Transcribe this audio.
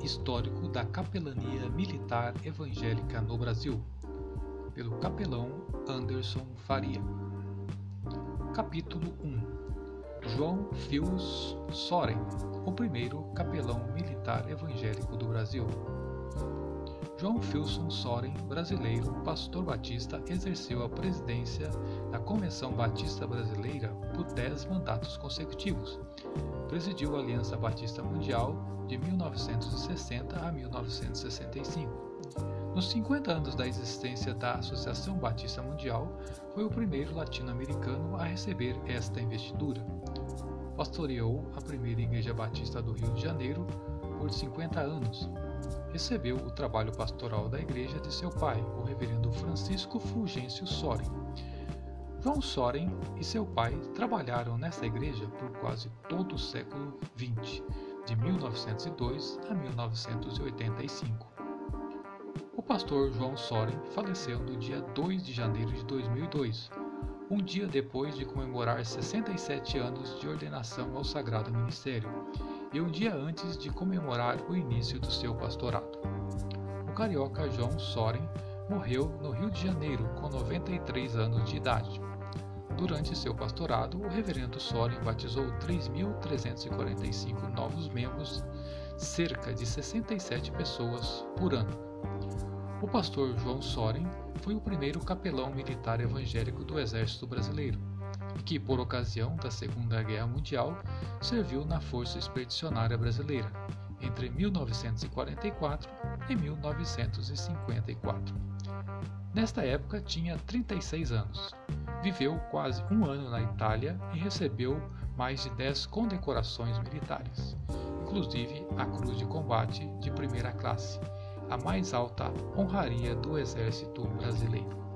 histórico da capelania militar evangélica no Brasil, pelo capelão Anderson Faria. Capítulo 1 João Fius Soren, o primeiro capelão militar evangélico do Brasil. João Filson Soren, brasileiro, pastor batista, exerceu a presidência da Convenção Batista Brasileira por dez mandatos consecutivos. Presidiu a Aliança Batista Mundial de 1960 a 1965. Nos 50 anos da existência da Associação Batista Mundial, foi o primeiro latino-americano a receber esta investidura. Pastoreou a primeira Igreja Batista do Rio de Janeiro por 50 anos, recebeu o trabalho pastoral da igreja de seu pai, o reverendo Francisco Fulgêncio Soren. João Soren e seu pai trabalharam nessa igreja por quase todo o século XX, de 1902 a 1985. O pastor João Soren faleceu no dia 2 de janeiro de 2002, um dia depois de comemorar 67 anos de ordenação ao Sagrado Ministério e um dia antes de comemorar o início do seu pastorado. O carioca João Soren morreu no Rio de Janeiro com 93 anos de idade. Durante seu pastorado, o reverendo Soren batizou 3.345 novos membros, cerca de 67 pessoas por ano. O pastor João Soren foi o primeiro capelão militar evangélico do Exército Brasileiro que, por ocasião da Segunda Guerra Mundial, serviu na Força Expedicionária Brasileira entre 1944 e 1954. Nesta época tinha 36 anos. Viveu quase um ano na Itália e recebeu mais de 10 condecorações militares, inclusive a Cruz de Combate de primeira classe, a mais alta honraria do Exército Brasileiro.